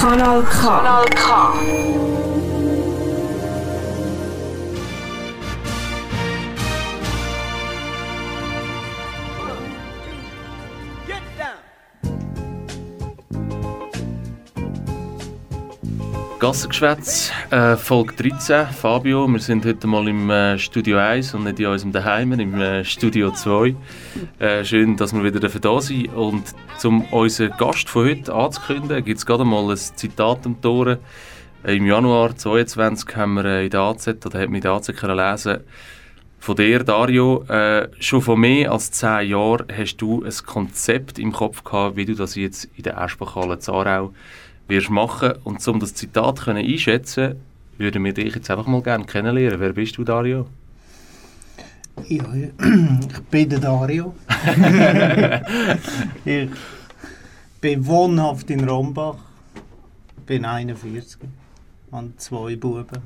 Kanal K. Kanal K. Gassengeschwätz, äh, Folge 13. Fabio, wir sind heute mal im äh, Studio 1 und nicht in unserem Daheim, im äh, Studio 2. Äh, schön, dass wir wieder da sind. Und um unseren Gast von heute anzukündigen, gibt es gerade mal ein Zitat am Tore. Äh, Im Januar 2022 haben wir äh, in der AZ, oder hat man in der AZ können lesen von dir, Dario, schon vor mehr als zehn Jahren hast du ein Konzept im Kopf gehabt, wie du das jetzt in der Eschbachhalle Zarau wirst machen. Und um das Zitat können einschätzen würden wir dich jetzt einfach mal gerne kennenlernen. Wer bist du, Dario? Ja, ich bin der Dario. ich bin wohnhaft in Rombach, bin 41, habe zwei Buben,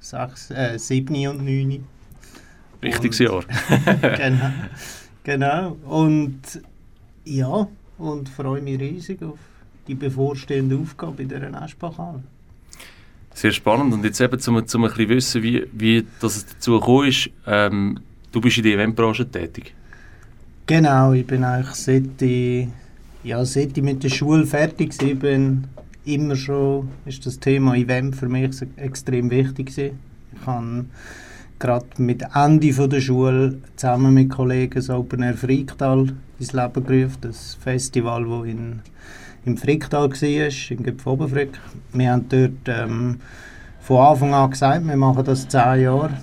sechs, äh, sieben und neun. Richtiges Jahr. genau, genau. Und ja, und freue mich riesig auf die bevorstehende Aufgabe in dieser Aschbachhalle. Sehr spannend. Und jetzt eben, um, um ein bisschen wissen, wie, wie das es dazu gekommen ist, ähm, du bist in der Eventbranche tätig. Genau, ich bin eigentlich seit ich, ja, seit ich mit der Schule fertig war, bin immer schon ist das Thema Event für mich extrem wichtig gewesen. Ich habe gerade mit Ende von der Schule zusammen mit Kollegen das Open Air Fricktal ins Leben gerufen, das Festival, das in, im Fricktal war, in Gipfobenfrick. Wir haben dort ähm, von Anfang an gesagt, wir machen das zehn Jahre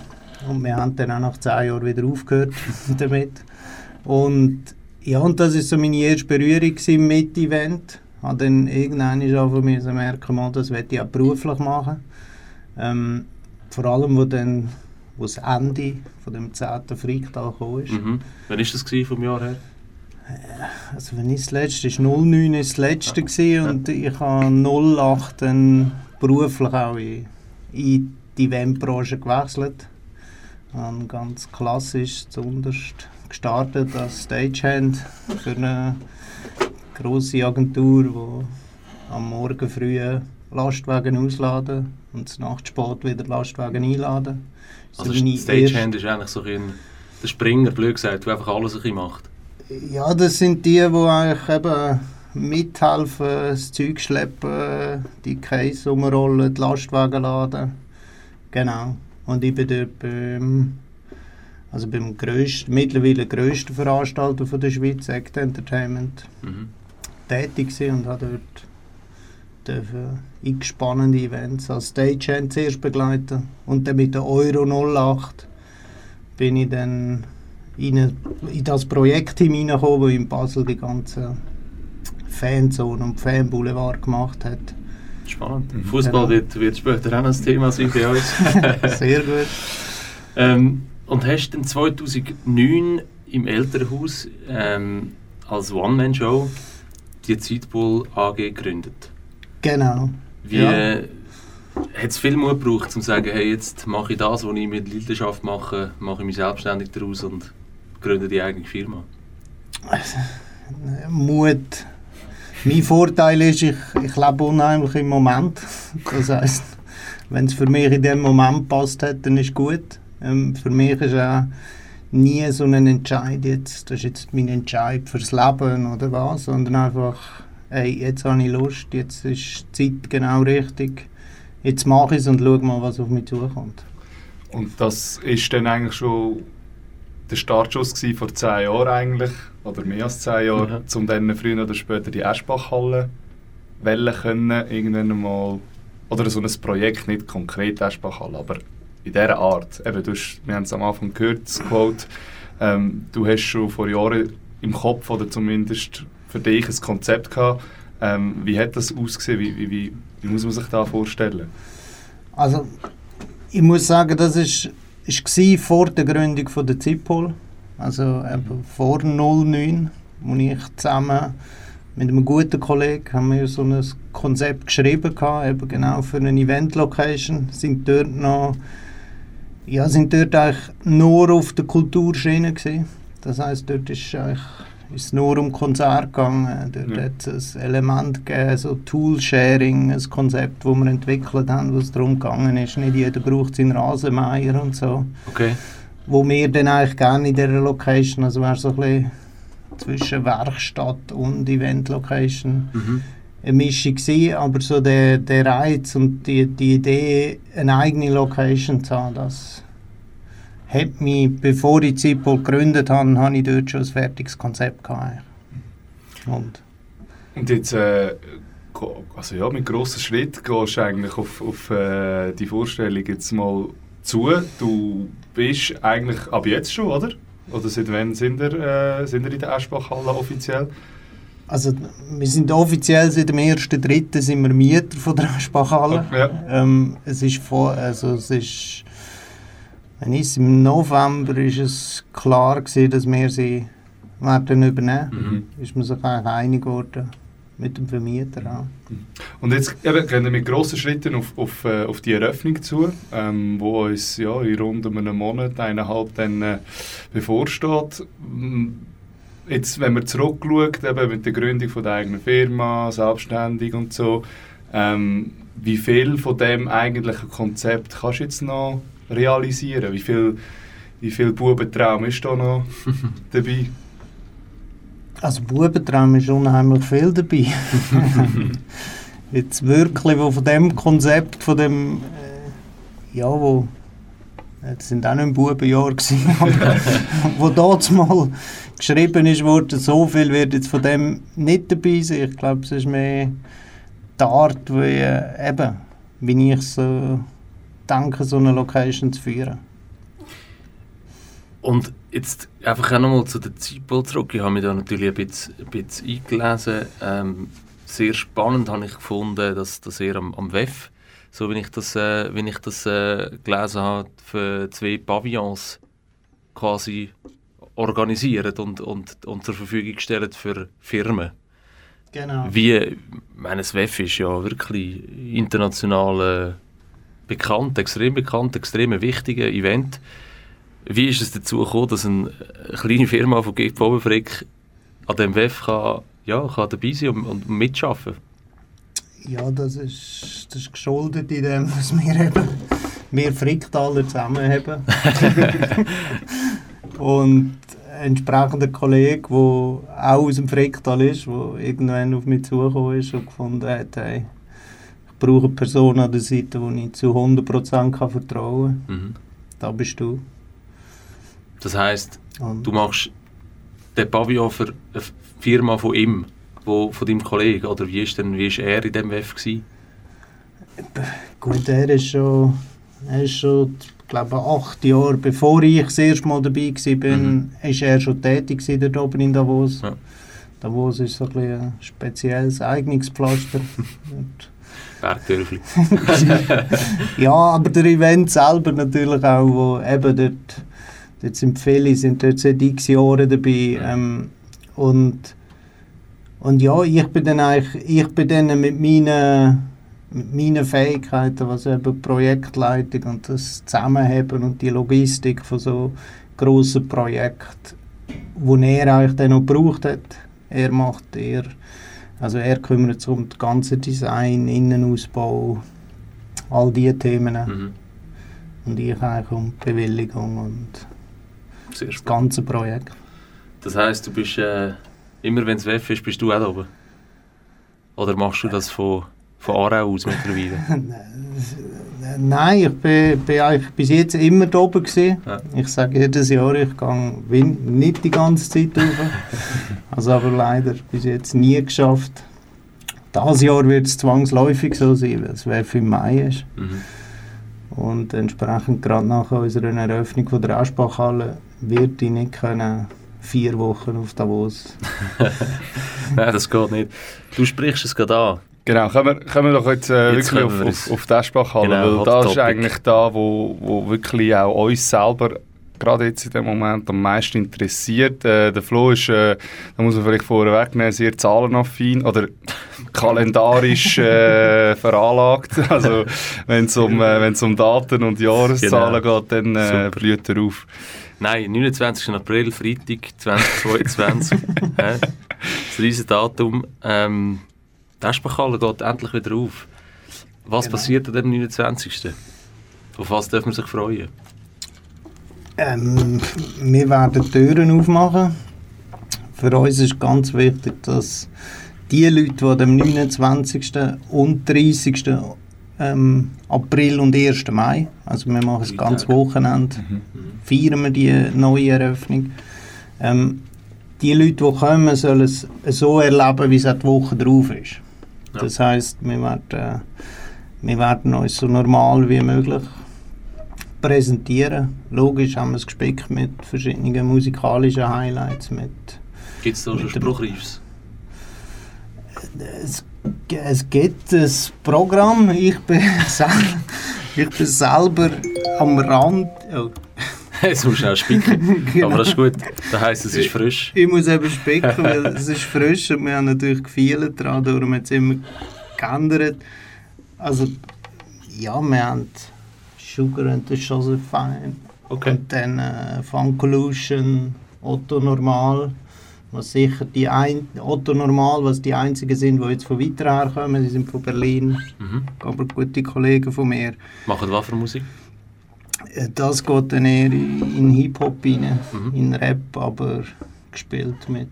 und wir haben dann auch nach zehn Jahren wieder aufgehört damit. Und ja, und das war so meine erste Berührung mit Event. Ich habe dann irgendwann angefangen müssen merken, mal, das möchte ich auch beruflich machen. Ähm, vor allem, wo dann wo das Ende von dem 10. Freitag ist. Mhm. Wann war das vom Jahr her? Also wenn ich das letzte, ist 09 ist das letzte gewesen und ich habe 08 dann beruflich auch in, in die Eventbranche gewechselt. Habe ganz klassisch zuunterst gestartet als Stagehand für eine grosse Agentur, die am Morgen früh Lastwagen ausladen und nachts spät wieder Lastwagen einladen. So Also Stagehand ist eigentlich so ein der Springer, blöd gesagt, der einfach alles ein bisschen macht. Ja, das sind die, die eigentlich eben mithelfen, das Zeug schleppen, die Case umrollen, die Lastwagen laden. Genau. Und ich bin dort beim, also beim grössten, mittlerweile grössten Veranstalter von der Schweiz, Act Entertainment, Mhm. tätig gewesen und habe dort dürfen x spannende Events als Stagehand zuerst begleiten und dann mit der Euro 08 bin ich dann in, in das Projektteam hineingekommen, das in Basel die ganze Fanzone und Fanboulevard gemacht hat. Spannend. Mhm. Fußball Genau. wird, später auch ein Thema sein bei uns. Sehr gut. ähm, und hast dann 2009 im Elternhaus ähm, als One-Man-Show die Zeitpool AG gegründet. Genau. Wie Ja. äh, hat es viel Mut gebraucht, um zu sagen, hey, jetzt mache ich das, was ich mit Leidenschaft mache, mache ich mich selbstständig daraus und gründe die eigene Firma? Mut. Mein Vorteil ist, ich, ich lebe unheimlich im Moment. Das heisst, wenn es für mich in dem Moment passt hat, dann ist gut. Ähm, für mich ist auch nie so ein Entscheid, jetzt, das ist jetzt mein Entscheid fürs Leben oder was, sondern einfach, hey, jetzt habe ich Lust, jetzt ist die Zeit genau richtig, jetzt mache ich es und schau mal, was auf mich zukommt. Und das ist dann eigentlich schon der Startschuss gewesen vor zehn Jahren eigentlich, oder mehr als zehn Jahren, Mhm. um dann früher oder später die Eschbachhalle wählen können, irgendwann mal, oder so ein Projekt, nicht konkret Eschbachhalle, aber in dieser Art. Eben, du hast, wir haben es am Anfang gehört, das Quote, ähm, du hast schon vor Jahren im Kopf, oder zumindest für dich ein Konzept gehabt. Ähm, wie hat das ausgesehen? Wie, wie, wie, wie muss man sich das vorstellen? Also, ich muss sagen, das ist, ist gsi vor der Gründung von der Zipol, also eben vor 09, wo ich zusammen mit einem guten Kollegen haben wir so ein Konzept geschrieben gehabt, eben genau für eine Event-Location, sind dort noch, ja, sind dort eigentlich nur auf der Kulturschiene gewesen. Das heißt, dort ist eigentlich ist es nur um Konzert gegangen. Dort Ja. hat es ein Element gegeben, so Tool-Sharing, ein Konzept, das wir entwickelt haben, wo es darum gegangen ist, nicht jeder braucht seinen Rasenmeier und so. Okay. Wo wir dann eigentlich gerne in dieser Location, also wäre so ein bisschen zwischen Werkstatt und Event-Location, Mhm. eine Mischung gewesen, aber so der, der Reiz und die, die Idee, eine eigene Location zu haben, das hat mich, bevor ich Zipol gegründet habe, habe ich dort schon ein fertiges Konzept gehabt. Und Und jetzt, äh, also ja, mit grossen Schritt gehst du eigentlich auf, auf äh, die Vorstellung jetzt mal zu. Du bist eigentlich ab jetzt schon, oder? Oder seit wann sind ihr, äh, sind ihr in der Eschbachhalle offiziell? also, wir sind offiziell seit dem 1.3. sind wir Mieter von der Spachhalle. Ja. Ähm, es ist vor, also es ist, wenn ich im November ist es klar gewesen, dass wir sie werden übernehmen. Mhm. Ist man sich eigentlich einig geworden mit dem Vermieter auch. Und jetzt eben, gehen wir mit grossen Schritten auf, auf, äh, auf die Eröffnung zu, ähm, wo uns ja, in rund um einen Monat, eineinhalb dann äh, bevorsteht. Jetzt, wenn man zurückschaut, eben mit der Gründung von der eigenen Firma, selbstständig und so, ähm, wie viel von dem eigentlichen Konzept kannst du jetzt noch realisieren? Wie viel, wie viel Bubentraum ist da noch dabei? Also Bubentraum ist unheimlich viel dabei. Jetzt wirklich, wo von dem Konzept, von dem, äh, ja, wo, das sind auch nicht im Bubenjahr gewesen, aber wo dort mal geschrieben ist worden, so viel wird jetzt von dem nicht dabei sein. Ich glaube, es ist mehr die Art, wie, äh, eben, wie ich so denke, so eine Location zu führen. Und jetzt einfach auch nochmal zu der Zeitpol zurück. Ich habe mich da natürlich ein bisschen, ein bisschen eingelesen. Ähm, sehr spannend habe ich gefunden, dass, dass ihr am, am WEF, so wie ich das, äh, wie ich das äh, gelesen habe, für zwei Pavillons quasi organisiert und, und, und zur Verfügung gestellt für Firmen. Genau. Wie, ich meine, das WEF ist ja wirklich international bekannt, extrem bekannt, extrem ein wichtiger Event. Wie ist es dazu gekommen, dass eine kleine Firma von Gig Bobenfrick an dem WEF kann, ja, kann dabei sein und, und mitschaffen? Ja, das ist, das ist geschuldet in dem, dass wir eben wir Fricktaler zusammen haben. Und entsprechender Kollege, der auch aus dem Fricktal ist, der irgendwann auf mich zugekommen ist und gefunden hat, hey, brauche eine Person an der Seite, der ich zu 100% kann vertrauen kann. Mhm. Da bist du. Das heisst, Und du machst den Pavillon für eine Firma von ihm, wo, von deinem Kollegen, oder wie ist, denn, wie ist er in dem WEF gewesen? Gut, er ist schon, er ist schon glaube acht Jahre, bevor ich das erste Mal dabei war, Mhm. ist er schon tätig dort oben in Davos. Ja. Davos ist so ein, ein spezielles Eignungspflaster. Bergdörfli. ja, aber der Event selber natürlich auch, wo eben dort, dort sind viele, sind dort seit x Jahren dabei. Ähm, und, und ja, ich bin dann eigentlich, ich bin dann mit meinen, mit meinen Fähigkeiten, was eben Projektleitung und das Zusammenheben und die Logistik von so grossen Projekten, wo er eigentlich dann noch gebraucht hat. Er macht er, also er kümmert sich um das ganze Design, Innenausbau, all diese Themen. Mhm. Und ich eigentlich um die Bewilligung und das ganze Projekt. Das heisst, du bist äh, immer wenn es WEF ist, bist du auch da oben? Oder machst du das von, von Aarau aus mittlerweile? Nein, ich bin, bin eigentlich bis jetzt immer da oben gewesen. Ja. Ich sage jedes Jahr, ich gehe nicht die ganze Zeit rauf. also aber leider bis jetzt nie geschafft. Dieses Jahr wird es zwangsläufig so sein, weil es WEF im Mai ist. Mhm. Und entsprechend gerade nach unserer Eröffnung von der Aschbachhalle wird ich nicht können vier Wochen auf Davos. Nein, das geht nicht. Du sprichst es gerade an. Genau, kommen wir, kommen wir doch jetzt, äh, Jetzt wirklich auf, auf, auf die Eschbachhalle, Genau, weil das ist eigentlich da, wo, wo wirklich auch uns selber gerade jetzt in dem Moment am meisten interessiert. Äh, der Flo ist, äh, da muss man vielleicht vorher wegnehmen, sehr zahlenaffin oder kalendarisch äh, veranlagt. Also wenn es um, äh, um Daten und Jahreszahlen Genau. geht, dann äh, blüht er auf. Nein, 29. April, Freitag 2022. Hä? das riesen Datum. Ähm, die Eschbachhalle geht endlich wieder auf. Was Genau. passiert an dem 29.? Auf was darf man sich freuen? Ähm, wir werden Türen aufmachen. Für uns ist ganz wichtig, dass die Leute, die am 29. und 30. Ähm, April und 1. Mai, also wir machen das ganze. Wochenende, feiern wir die neue Eröffnung. Ähm, die Leute, die kommen, sollen es so erleben, wie es die Woche drauf ist. Ja. Das heisst, wir werden, äh, wir werden uns so normal wie möglich präsentieren. Logisch haben wir es gespickt mit verschiedenen musikalischen Highlights. Gibt es da schon Spruchreifs? es, es gibt ein Programm, ich bin, ich bin selber am Rand. Oh, Jetzt musst du schnell spicken. Genau. Aber das ist gut. Das heisst, es ist frisch. ich muss eben spicken, weil es ist frisch und wir haben natürlich gefeilt daran, darum hat es immer geändert. Also, ja, wir haben Sugar and the Josephine. Okay. Und dann äh, Funkollution, Otto Normal, was sicher die ein Otto Normal, was die einzigen sind, die jetzt von weiter her kommen, die sind von Berlin, Mhm. aber gute Kollegen von mir. Machen was für Musik? Äh, Das geht dann eher in Hip-Hop rein, Mhm. in Rap, aber gespielt mit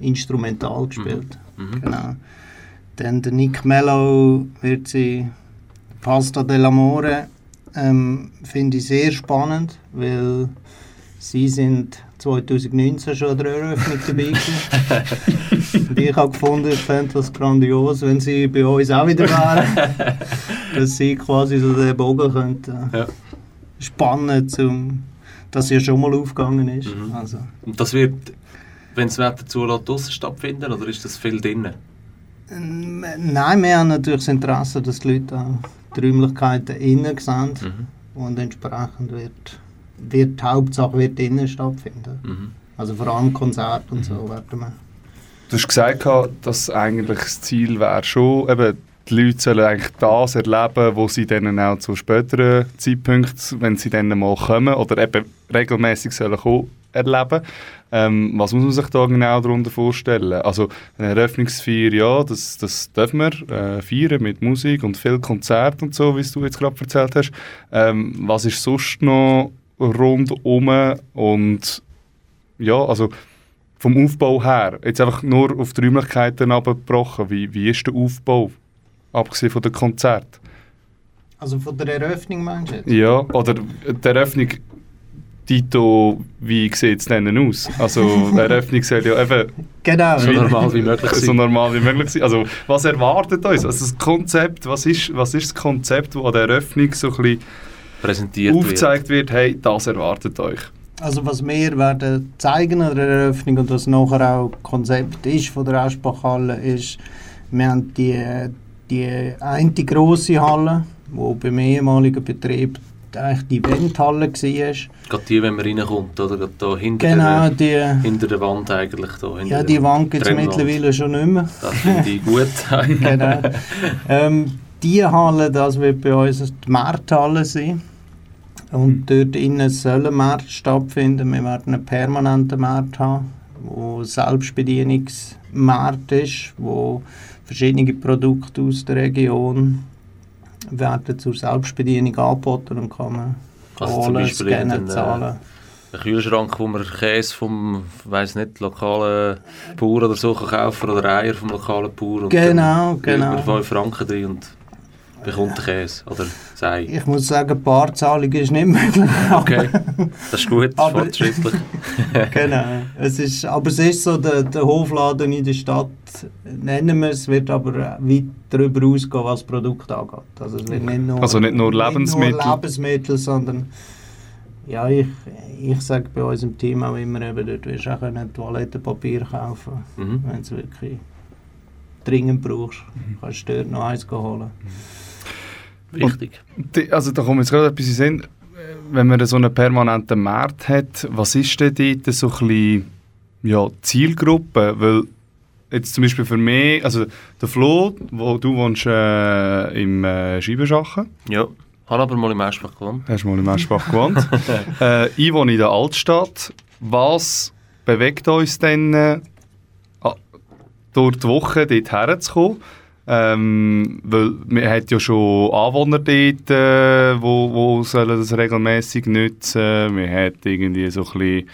instrumental gespielt. Mhm. Genau. Dann der Nick Mello wird sie Pasta dell'Amore ähm, finde ich sehr spannend, weil sie sind 2019 schon an der Eröffnung dabei gewesen. Und ich habe gefunden, ich fände das grandios, wenn sie bei uns auch wieder wären. dass sie quasi so den Bogen könnten Ja. Spannen, zum, dass sie ja schon mal aufgegangen ist. Mhm. Also, Und das wird, wenn das Wetter zulässt, draussen stattfinden oder ist das viel drinnen? ähm, nein, wir haben natürlich das Interesse, dass die Leute auch die Räumlichkeiten innen sehen. Mhm. Und entsprechend wird, wird die Hauptsache wird innen stattfinden. Mhm. Also vor allem Konzerte und so werden wir. Du hast gesagt, gehabt, dass eigentlich das Ziel wäre schon, eben, die Leute sollen eigentlich das erleben, wo sie dann auch zu späteren Zeitpunkten, wenn sie dann mal kommen oder eben regelmäßig sollen kommen, erleben. Ähm, was muss man sich da genau darunter vorstellen? Also eine Eröffnungsfeier, ja, das, das dürfen wir äh, feiern mit Musik und viel Konzert und so, wie du jetzt gerade erzählt hast. Ähm, was ist sonst noch rundum und ja, also vom Aufbau her, jetzt einfach nur auf die Räumlichkeiten abgebrochen, wie, wie ist der Aufbau, abgesehen von den Konzerten? Also von der Eröffnung meinst du jetzt? Ja, oder die Eröffnung, Tito, wie sieht es denn aus? Also die Eröffnung soll ja eben Genau. So normal wie möglich so sein. normal wie möglich sein. Also was erwartet uns? Also das Konzept, was ist, was ist das Konzept, das an der Eröffnung so ein bisschen Präsentiert aufgezeigt wird, hey, das erwartet euch? Also was wir werden zeigen an der Eröffnung und was nachher auch Konzept ist von der Aschbachhalle ist, wir haben die, die eine grosse Halle, wo beim ehemaligen Betrieb eigentlich die Eventhalle war. Gerade die, wenn man reinkommt, oder? Gerade da hinter, Genau, der, die, hinter der Wand eigentlich. Da, ja, die der Wand gibt es mittlerweile schon nicht mehr. Das finde ich gut. genau. ähm, die Halle, das wird bei uns die Markthalle sein. Und dort innen soll ein Markt stattfinden. Wir werden einen permanenten Markt haben, wo Selbstbedienungsmarkt ist, wo verschiedene Produkte aus der Region werden zur Selbstbedienung angeboten und kann man Also zum holen, Beispiel scannen, äh, zahlen. Ein Kühlschrank, wo man Käse vom, weiß nicht, lokalen Bauer oder so kaufen oder Eier vom lokalen Bauer. Und Genau, dann genau. man 5 Franken drin und bekommt den Käse oder das Ei. Ich muss sagen, Barzahlung ist nicht möglich. Okay, das ist gut, das ist fortschrittlich. genau. Es ist, aber es ist so, der, der Hofladen in der Stadt, nennen wir es, wird aber weit darüber ausgehen, was das Produkt angeht. Also, es wird nicht nur, Also nicht nur Nicht Lebensmittel? nur Lebensmittel, sondern ja, ich, ich sage bei uns im Team auch immer, eben, dort wirst du auch können Toilettenpapier kaufen Mhm. wenn du es wirklich dringend brauchst. Kannst du dort noch eins holen. Wichtig. Die, also da kommt jetzt gerade etwas in den Sinn. Wenn man so einen permanenten Markt hat, was ist denn dort so ein bisschen, ja, Zielgruppe? Weil jetzt zum Beispiel für mich, also der Flo, wo du wohnst äh, im äh, Scheibenschachen, Ja, Habe aber mal im Eschbach gewohnt. Hast du mal im Eschbach gewohnt? äh, ich wohne in der Altstadt. Was bewegt uns denn, äh, durch die Woche dort herzukommen? Ähm, weil man hat ja schon Anwohner dort, äh, wo, wo sollen das regelmäßig nutzen. Man hat irgendwie so ein bisschen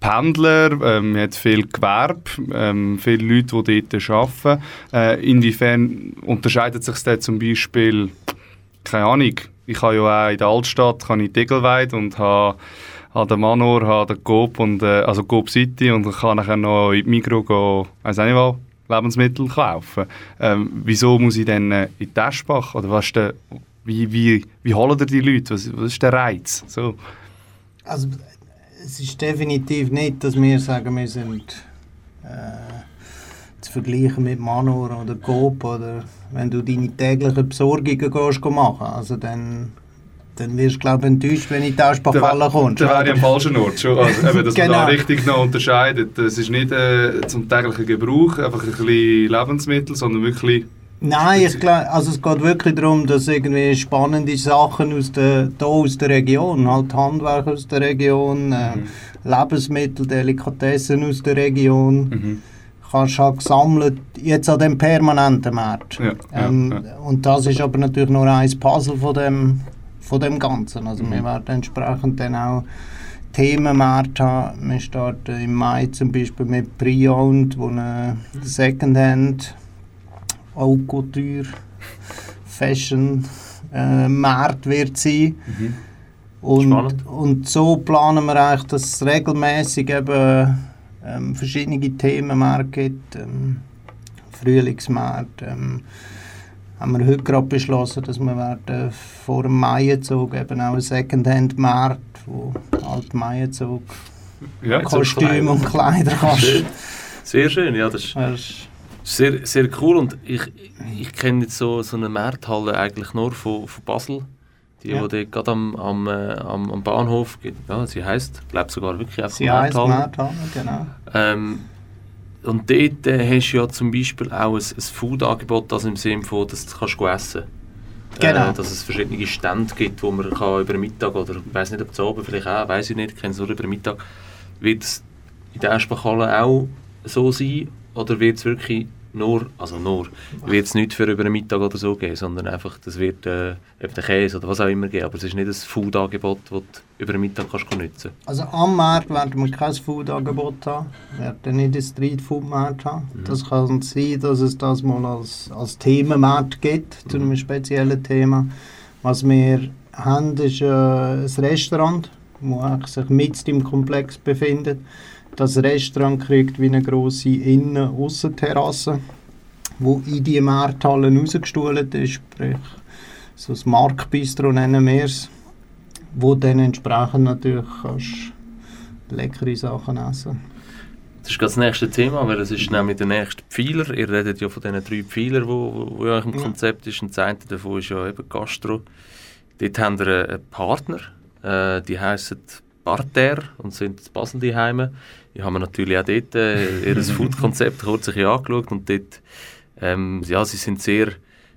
Pendler, ähm, man hat viel Gewerbe, ähm, viele Leute, die dort arbeiten. Äh, inwiefern unterscheidet sich das zum Beispiel, keine Ahnung, ich habe ja auch in der Altstadt kann ich Degelweid und habe habe den Manor, habe den Coop und äh, also Coop City und kann nachher noch in die Migros gehen, weiß nicht Lebensmittel kaufen. Ähm, wieso muss ich dann äh, in die Eschbach oder was der, wie, wie, wie holen die Leute? Was, was ist der Reiz? So. Also es ist definitiv nicht, dass wir sagen, wir sind äh, zu vergleichen mit Manor oder Coop oder wenn du deine täglichen Besorgungen gehst, machen. Also dann, dann wirst du glaube enttäuscht, wenn ich in die Aschbachhalle kommst. Da wäre ich am falschen Ort schon. Also, eben, dass Genau. man da richtig noch unterscheidet. Das ist nicht äh, zum täglichen Gebrauch, einfach ein bisschen Lebensmittel, sondern wirklich... Nein, ich glaube, also es geht wirklich darum, dass irgendwie spannende Sachen aus der, da aus der Region, halt Handwerk aus der Region, äh, Lebensmittel, Delikatessen aus der Region, Mhm. kannst halt gesammelt, jetzt an dem permanenten Markt. Ja, ähm, ja, Und das ist aber natürlich nur ein Puzzle von dem, von dem Ganzen. Also Mhm. wir werden entsprechend dann auch Themenmärkte haben. Wir starten im Mai zum Beispiel mit Pre-Owned, wo eine Secondhand Haute Couture, Fashion äh, Markt wird sein. Mhm. Und, Spannend. und so planen wir eigentlich, dass es regelmäßig eben ähm, verschiedene Themenmärkte gibt. Ähm, Frühlingsmarkt. Ähm, haben wir heute gerade beschlossen, dass wir werden vor dem Maienzug eben auch einen Secondhand-Markt, wo halt Maienzug Ja, Kostüme und Kleider kannst. Schön. Sehr schön, ja, das ist sehr, sehr cool und ich, ich kenne jetzt so, so eine Markthalle eigentlich nur von, von Basel. Die, Ja. die dort gerade am, am, äh, am, am Bahnhof. Ja, sie heisst, ich glaube sogar wirklich einfach Sie heisst Markthalle. Markthalle, genau. Ähm, und dort äh, hast du ja zum Beispiel auch ein, ein Food-Angebot, das im Sinne von, dass du kannst essen kannst. Genau. Äh, dass es verschiedene Stände gibt, wo man kann über Mittag oder ich weiß nicht, ob es oben vielleicht auch, weiß ich nicht, ich kenne es nur über Mittag. Wird es in der Eschbachhalle auch so sein oder wird es wirklich nur, also nur, wird es nicht für über den Mittag oder so geben, sondern einfach, das wird äh, eben den Käse oder was auch immer geben, aber es ist nicht ein Food-Angebot, das du über den Mittag kannst nutzen Also am Markt werden wir kein Food-Angebot haben. Wir werden nicht einen Street-Food-Markt haben. Das kann sein, dass es das mal als, als Themenmarkt gibt, zu einem speziellen Thema. Was wir haben, ist äh, ein Restaurant, das sich mitten im Komplex befindet. Das Restaurant kriegt wie eine grosse Innen-Aussenterrasse, wo in die Markthalle rausgestuhlt ist, sprich so das Marktbistro nennen wir es wo dann entsprechend natürlich kannst leckere Sachen essen. Das ist das nächste Thema, weil es ist nämlich der nächste Pfeiler. Ihr redet ja von diesen drei Pfeilern, die wo, wo ja im. Konzept ist. Und das eine davon ist ja eben Gastro. Dort haben wir einen Partner, äh, die heißen Parterre und sind in Basel daheim. Ich habe mir natürlich auch dort äh, ihr Food-Konzept kurz ein bisschen angeschaut und dort, ähm, ja, sie sind sehr,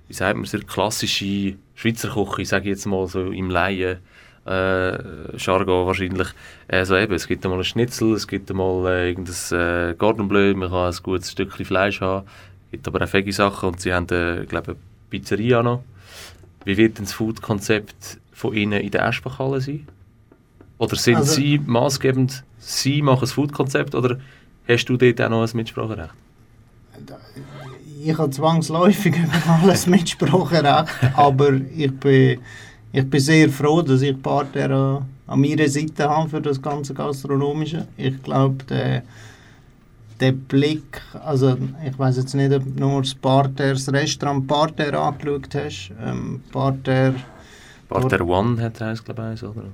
wie sagt man, sehr klassische Schweizer Küche, sage ich jetzt mal so im Laien äh, Jargon wahrscheinlich. Äh, so eben, es gibt einmal ein Schnitzel, es gibt einmal äh, irgendein äh, Cordon Bleu, man kann ein gutes Stückchen Fleisch haben, es gibt aber auch Veggie-Sachen und sie haben, äh, glaube eine Pizzeria noch. Wie wird denn das Food-Konzept von Ihnen in der Eschbachhalle sein? Oder sind Also- Sie maßgebend, Sie machen das Food-Konzept oder hast du dort auch noch ein Mitspracherecht? Ich habe zwangsläufig über alles Mitspracherecht, aber ich bin, ich bin sehr froh, dass ich Partner an, an meiner Seite habe für das ganze Gastronomische. Ich glaube, der, der Blick, also ich weiß jetzt nicht, ob du nur das Parterre, das Restaurant Parterre angeschaut hast. Ähm, Parterre Barter One hat heißt glaube ich, oder?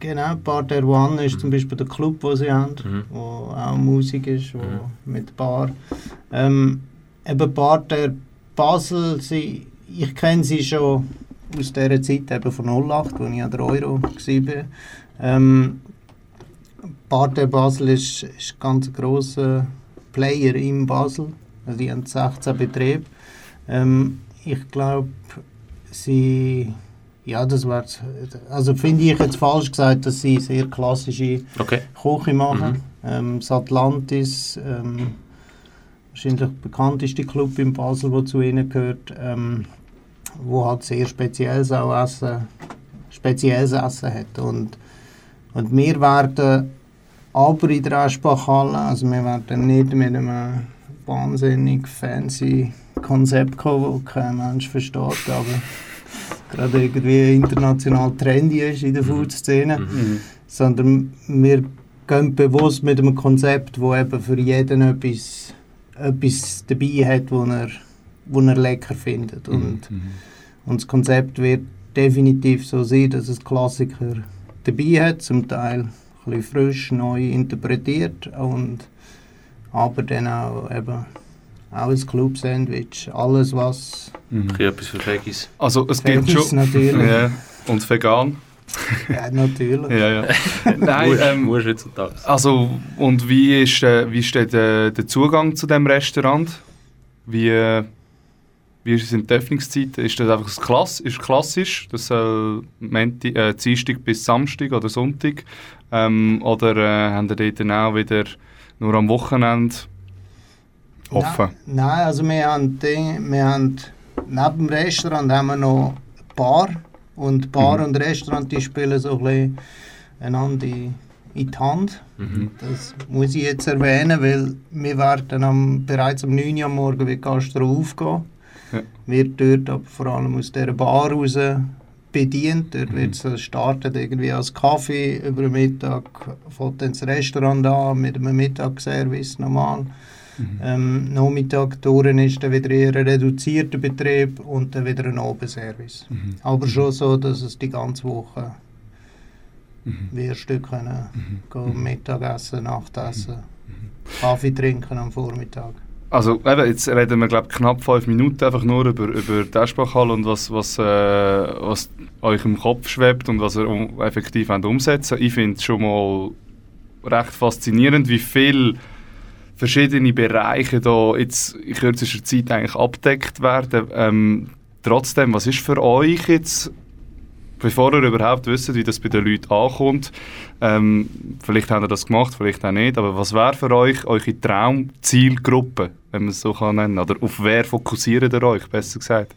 Genau, Parterre One ist zum Beispiel der Club, den sie haben, Mhm. wo auch Musik ist, wo Mhm. mit Bar. Ähm, eben Parterre Basel, sie, ich kenne sie schon aus dieser Zeit eben von 08, wo ich an der Euro war. Ähm, Parterre Basel ist, ist ein ganz grosser Player in Basel. Also die haben 16 Betriebe. Ähm, ich glaube, sie ja, das wäre, also finde ich jetzt falsch gesagt, dass sie sehr klassische Okay. Küche machen. Ähm, das Atlantis, ähm, wahrscheinlich der bekannteste Club in Basel, der zu ihnen gehört, ähm, wo halt sehr spezielles auch Essen, spezielles Essen hat. Und, und wir werden aber in der Eschbachhalle, also wir werden nicht mit einem wahnsinnig fancy Konzept kommen, das kein Mensch versteht, aber gerade irgendwie international trendy ist in der Food-Szene Mhm. sondern wir gehen bewusst mit einem Konzept, wo eben für jeden etwas, etwas dabei hat, wo er, wo er lecker findet. Und, Mhm. und das Konzept wird definitiv so sein, dass es Klassiker dabei hat, zum Teil ein bisschen frisch, neu interpretiert und aber dann auch eben auch ein Club-Sandwich, alles was Mhm. Ein bisschen etwas für Veggies. Also es gibt Veggies schon... natürlich. Ja. Und vegan? ja, natürlich. Ja, ja. Nein, ähm, musst heutzutage. also und wie ist, äh, wie ist der, der, der Zugang zu dem Restaurant? Wie, äh, wie sind die Öffnungszeiten? Ist das einfach das Klass ist klassisch? Das soll Menti, äh, Dienstag bis Samstag oder Sonntag? Ähm, oder äh, haben ihr dort dann auch wieder nur am Wochenende offen? Nein, nein, also wir haben, die, wir haben neben dem Restaurant haben wir noch Bar. Und Bar Mhm. und Restaurant die spielen so ein bisschen einander in die Hand. Mhm. Das muss ich jetzt erwähnen, weil wir werden am, bereits um 9 Uhr am Morgen wie Gastro aufgehen. Ja. Wird dort aber vor allem aus dieser Bar raus bedient. Dort Mhm. wird es startet irgendwie als Kaffee, über Mittag dann das Restaurant an mit einem Mittagsservice normal. Mhm. Ähm, Nachmittag durch ist dann wieder eher ein reduzierter Betrieb und dann wieder ein Abendservice. Mhm. Aber schon so, dass es die ganze Woche Mhm. wirst du können Mhm. gehen, Mittagessen, Nachtessen, Kaffee trinken am Vormittag. Also eben, jetzt reden wir glaube knapp fünf Minuten einfach nur über, über die Eschbachhalle und was, was, äh, was euch im Kopf schwebt und was ihr um, effektiv wollt umsetzen Ich finde es schon mal recht faszinierend, wie viel verschiedene Bereiche da jetzt in kürzester Zeit eigentlich abdeckt werden. Ähm, trotzdem, was ist für euch jetzt, bevor ihr überhaupt wisst, wie das bei den Leuten ankommt, ähm, vielleicht habt ihr das gemacht, vielleicht auch nicht, aber was wäre für euch eure Traumzielgruppe, wenn man es so kann nennen Oder auf wer fokussiert ihr euch, besser gesagt?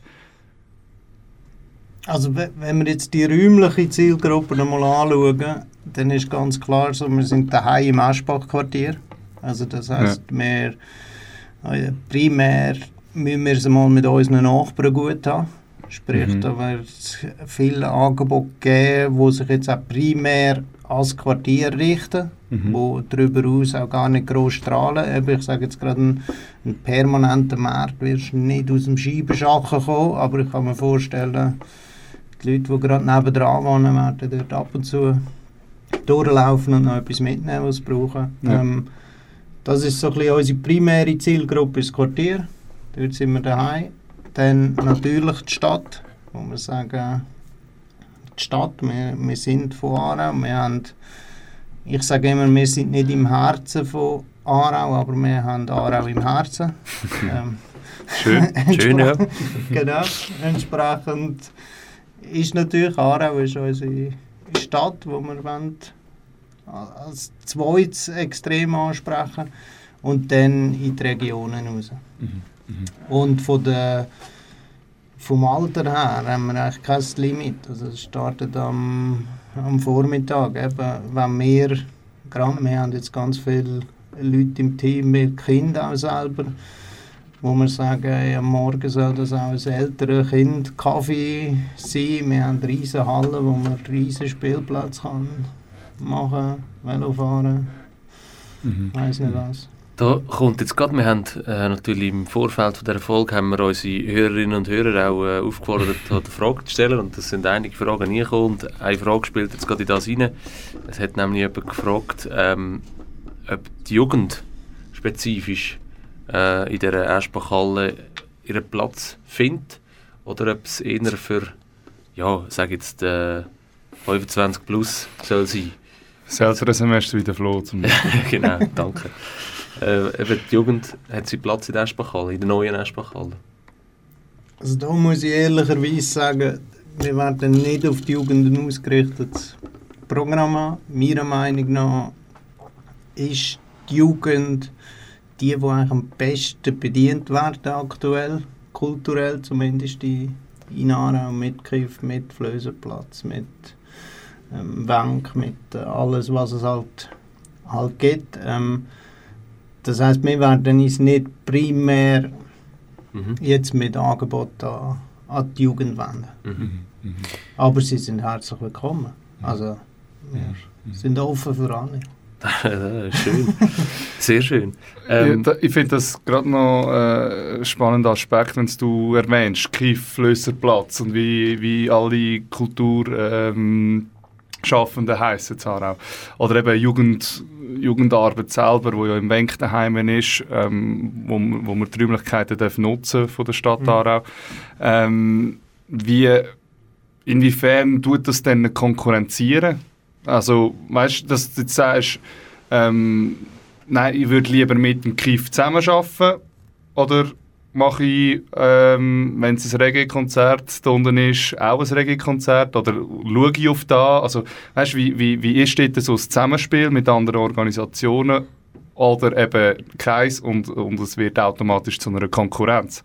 Also we- wenn wir jetzt die räumliche Zielgruppe nochmal anschauen, dann ist ganz klar so, wir sind daheim im Aschbach-Quartier. Also das heisst, wir äh, primär müssen wir es mal mit unseren Nachbarn gut haben. Sprich, Mhm. da wird es viele Angebote geben, die sich jetzt auch primär als Quartier richten, Mhm. wo darüber hinaus auch gar nicht groß strahlen. Eben, ich sage jetzt gerade, ein, ein permanenter Markt wirst du nicht aus dem Scheibenschachen kommen, aber ich kann mir vorstellen, die Leute, die gerade nebendran wohnen, werden dort ab und zu durchlaufen und noch etwas mitnehmen, was sie brauchen. Ja. Ähm, das ist so ein bisschen unsere primäre Zielgruppe, das Quartier. Dort sind wir daheim. Dann natürlich die Stadt, wo wir sagen, die Stadt, wir, wir sind von Aarau, wir haben, ich sage immer, wir sind nicht im Herzen von Aarau, aber wir haben Aarau im Herzen. ähm, Schön. Schön, ja. genau. Entsprechend ist natürlich Aarau ist unsere Stadt, wo wir wollen, als zweites extrem ansprechen und dann in die Regionen raus. Mhm. Und von der, vom Alter her haben wir eigentlich kein Limit. Also es startet am, am Vormittag. Eben, wenn wir, gerade, wir haben jetzt ganz viele Leute im Team mit Kindern auch selber, wo wir sagen, am Morgen soll das auch ein älteres Kind Kaffee sein. Wir haben riesige Hallen, wo man riesige Spielplätze kann machen, Velo fahren, Mhm. weiss nicht was. Da kommt jetzt gerade, wir haben äh, natürlich im Vorfeld von dieser Folge haben wir unsere Hörerinnen und Hörer auch äh, aufgefordert, dort Fragen zu stellen und es sind einige Fragen reingekommen und eine Frage spielt jetzt gerade in das rein. Es hat nämlich jemand gefragt, ähm, ob die Jugend spezifisch äh, in dieser Eschbachhalle ihren Platz findet oder ob es eher für, ja, sag jetzt, äh, 25 plus soll sein. Das ältere Semester wie der Flo zum Beispiel. genau, danke. Äh, eben die Jugend hat sie Platz in der Eschbachhalle, in der neuen Eschbachhalle. Also da muss ich ehrlicherweise sagen, wir werden nicht auf die Jugend ausgerichtetes Programm haben. Meiner Meinung nach ist die Jugend die, die eigentlich am besten bedient werden aktuell, kulturell zumindest in, in Aarau, mit Kiff, mit Flößerplatz, mit ähm, Wank, mit äh, alles, was es halt, halt gibt. Ähm, das heißt, wir werden uns nicht primär Mhm. jetzt mit Angebot an, an die Jugend wenden. Mhm. Aber sie sind herzlich willkommen. Also wir sind offen für alle. Schön. Sehr schön. Ähm, ja, da, ich finde das gerade noch äh, ein spannender Aspekt, wenn du erwähnst, Kiff, Flösserplatz und wie, wie alle Kulturschaffenden ähm, Schaffenden heissen Aarau. Oder eben Jugend, Jugendarbeit selber, wo ja im Wenk daheim ist, ähm, wo, wo man die Räumlichkeiten darf nutzen von der Stadt Mhm. Aarau. Ähm, wie, inwiefern tut das denn konkurrenzieren? Also, weißt du, dass du jetzt sagst, ähm, nein, ich würde lieber mit dem Kiff zusammenarbeiten oder mache ich, ähm, wenn es ein Reggae-Konzert unten ist, auch ein Reggae-Konzert oder schaue ich auf da? Also, weißt du, wie, wie, wie ist dort so das Zusammenspiel mit anderen Organisationen oder eben keins und, und es wird automatisch zu einer Konkurrenz?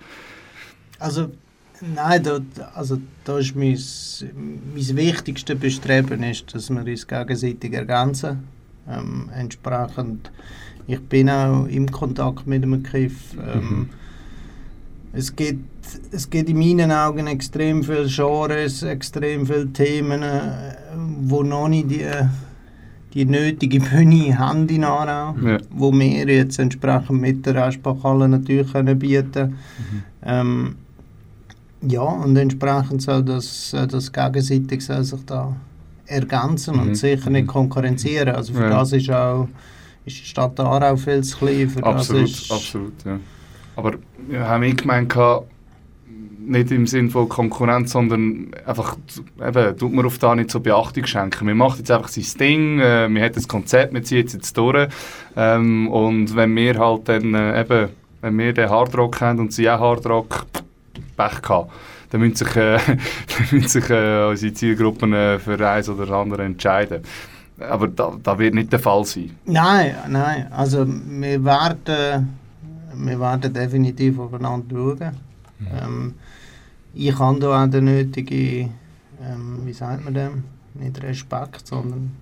Also, nein, da, also, da ist mein, mein wichtigstes Bestreben, ist, dass wir uns gegenseitig ergänzen. Ähm, entsprechend, ich bin auch im Kontakt mit dem Kiff. Ähm, Mhm. Es, gibt, es gibt in meinen Augen extrem viele Genres, extrem viele Themen, äh, wo noch nicht die, die nötige Bühne haben in Aarau Ja. wo wir jetzt entsprechend mit der Restbachhalle natürlich können bieten ähm, Ja, und entsprechend soll das, soll das gegenseitig soll sich da ergänzen Mhm. und sicher nicht konkurrenzieren. Also für Ja. das ist auch ist die Stadt Aarau viel zu klein. Für Absolut, das ist, absolut, ja. Aber ja, haben wir gemeint, nicht im Sinne von Konkurrenz, sondern einfach, eben, tut man auf da nicht so Beachtung schenken. Wir machen jetzt einfach sein Ding, äh, wir haben das Konzept, wir ziehen jetzt, jetzt durch. Ähm, und wenn wir halt dann, äh, eben, wenn wir den Hardrock haben und sie auch Hardrock, Pech gehabt. Dann müssen sich, äh, dann müssen sich äh, unsere Zielgruppen äh, für eins oder andere entscheiden. Aber da, da wird nicht der Fall sein. Nein, nein. Also wir werden, wir werden definitiv aufeinander schauen. Ähm, ich habe da auch den nötigen, ähm, wie sagt man dem, nicht Respekt, sondern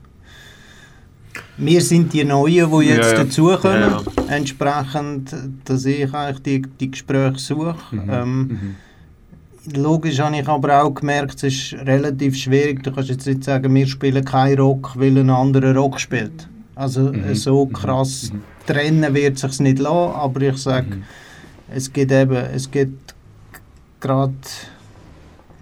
wir sind die Neuen, die jetzt Ja, ja. dazukommen. Ja, Entsprechend, dass ich eigentlich die, die Gespräche suche. Mhm. Ähm, Mhm. Logisch habe ich aber auch gemerkt, es ist relativ schwierig. Du kannst jetzt nicht sagen, wir spielen keinen Rock, weil ein anderer Rock spielt. Also Mhm. so krass trennen wird es sich nicht lassen, aber ich sage, Mhm. es gibt eben, es gibt gerade,